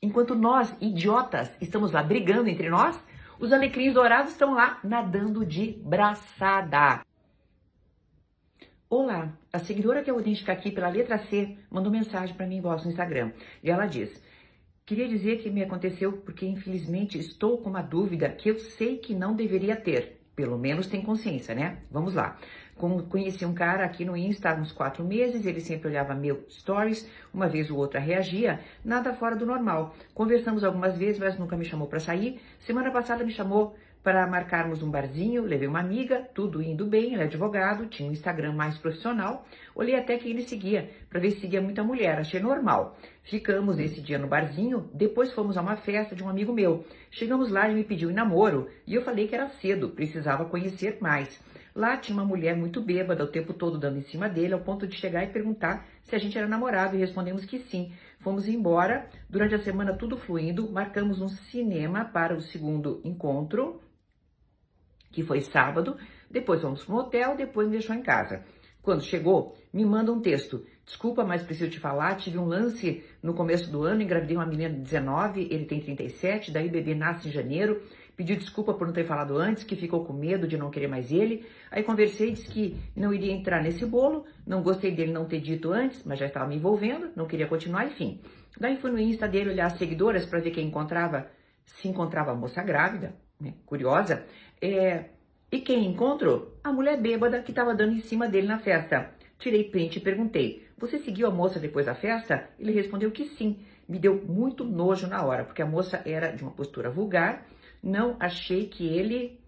Enquanto nós, idiotas, estamos lá brigando entre nós, os alecrins dourados estão lá nadando de braçada. Olá, a seguidora que eu identificar aqui pela letra C mandou mensagem para mim no Instagram. E ela diz: Queria dizer que me aconteceu porque infelizmente estou com uma dúvida que eu sei que não deveria ter. Pelo menos tem consciência, né? Vamos lá. Conheci um cara aqui no Insta há uns quatro meses, ele sempre olhava meu stories, uma vez ou outra reagia, nada fora do normal. Conversamos algumas vezes, mas nunca me chamou para sair. Semana passada me chamou para marcarmos um barzinho, levei uma amiga, tudo indo bem, ele é advogado, tinha um Instagram mais profissional, olhei até que ele seguia, para ver se seguia muita mulher, achei normal. Ficamos nesse dia no barzinho, depois fomos a uma festa de um amigo meu. Chegamos lá, ele me pediu em namoro, e eu falei que era cedo, precisava conhecer mais. Lá tinha uma mulher muito bêbada, o tempo todo dando em cima dele, ao ponto de chegar e perguntar se a gente era namorado, e respondemos que sim. Fomos embora, durante a semana tudo fluindo, marcamos um cinema para o segundo encontro, que foi sábado, depois fomos para um hotel, depois me deixou em casa. Quando chegou, me manda um texto. Desculpa, mas preciso te falar, tive um lance no começo do ano, engravidei uma menina de 19, ele tem 37, daí o bebê nasce em janeiro, pediu desculpa por não ter falado antes, que ficou com medo de não querer mais ele. Aí conversei, disse que não iria entrar nesse bolo, não gostei dele não ter dito antes, mas já estava me envolvendo, não queria continuar, enfim. Daí fui no Insta dele olhar as seguidoras para ver quem encontrava, se encontrava a moça grávida, né, curiosa, é, e quem encontrou? A mulher bêbada que estava dando em cima dele na festa. Tirei print e perguntei: Você seguiu a moça depois da festa? Ele respondeu que sim. Me deu muito nojo na hora, porque a moça era de uma postura vulgar. Não achei que ele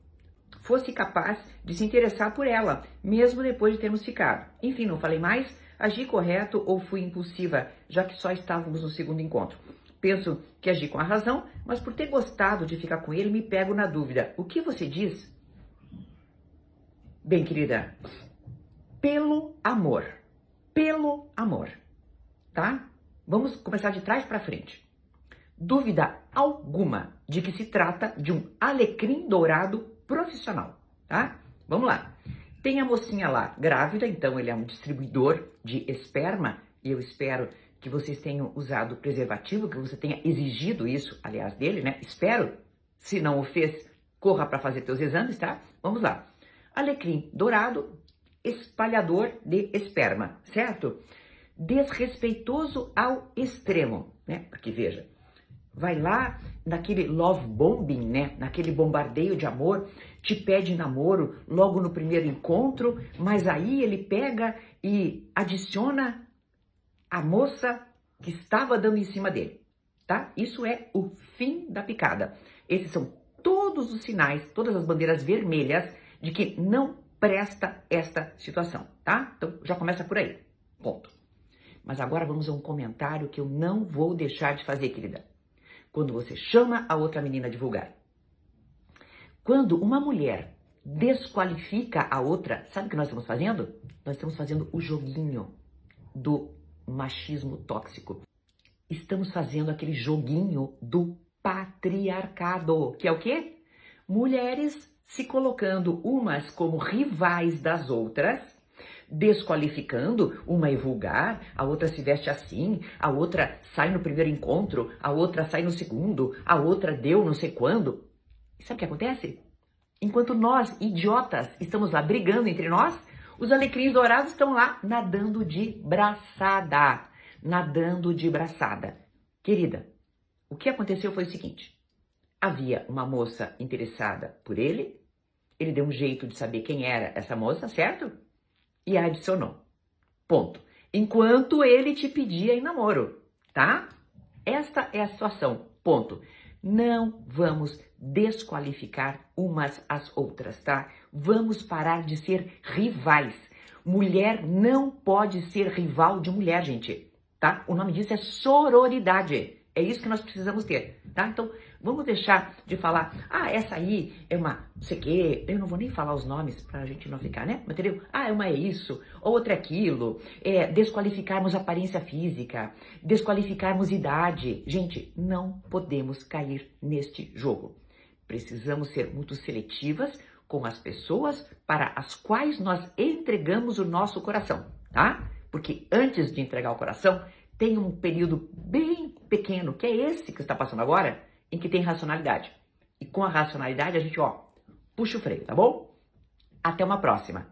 fosse capaz de se interessar por ela, mesmo depois de termos ficado. Enfim, não falei mais. Agi correto ou fui impulsiva, já que só estávamos no segundo encontro. Penso que agi com a razão, mas por ter gostado de ficar com ele, me pego na dúvida. O que você diz? Bem, querida, pelo amor. Pelo amor. Tá? Vamos começar de trás para frente. Dúvida alguma de que se trata de um alecrim dourado profissional, tá? Vamos lá. Tem a mocinha lá grávida, então ele é um distribuidor de esperma e eu espero que vocês tenham usado preservativo, que você tenha exigido isso, aliás, dele, né? Espero. Se não o fez, corra para fazer teus exames, tá? Vamos lá. Alecrim dourado, espalhador de esperma, certo? Desrespeitoso ao extremo, né? Porque veja, vai lá naquele love bombing, né? Naquele bombardeio de amor, te pede namoro logo no primeiro encontro, mas aí ele pega e adiciona a moça que estava dando em cima dele, tá? Isso é o fim da picada. Esses são todos os sinais, todas as bandeiras vermelhas de que não presta esta situação, tá? Então já começa por aí. Ponto. Mas agora vamos a um comentário que eu não vou deixar de fazer, querida. Quando você chama a outra menina de vulgar. Quando uma mulher desqualifica a outra, sabe o que nós estamos fazendo? Nós estamos fazendo o joguinho do machismo tóxico. Estamos fazendo aquele joguinho do patriarcado, que é o quê? Mulheres se colocando umas como rivais das outras, desqualificando, uma é vulgar, a outra se veste assim, a outra sai no primeiro encontro, a outra sai no segundo, a outra deu não sei quando. E sabe o que acontece? Enquanto nós, idiotas, estamos lá brigando entre nós, os alecrins dourados estão lá nadando de braçada, nadando de braçada. Querida, o que aconteceu foi o seguinte: havia uma moça interessada por ele, ele deu um jeito de saber quem era essa moça, certo? E a adicionou. Ponto. Enquanto ele te pedia em namoro, tá? Esta é a situação. Ponto. Não vamos desqualificar umas às outras, tá? Vamos parar de ser rivais. Mulher não pode ser rival de mulher, gente, tá? O nome disso é sororidade. É isso que nós precisamos ter, tá? Então, vamos deixar de falar, ah, essa aí é uma, sei o quê, eu não vou nem falar os nomes pra gente não ficar, né? Entendeu? Ah, é uma é isso, outra é aquilo, é desqualificarmos aparência física, desqualificarmos idade. Gente, não podemos cair neste jogo. Precisamos ser muito seletivas com as pessoas para as quais nós entregamos o nosso coração, tá? Porque antes de entregar o coração, tem um período bem pequeno, que é esse que está passando agora, em que tem racionalidade. E com a racionalidade a gente, ó, puxa o freio, tá bom? Até uma próxima.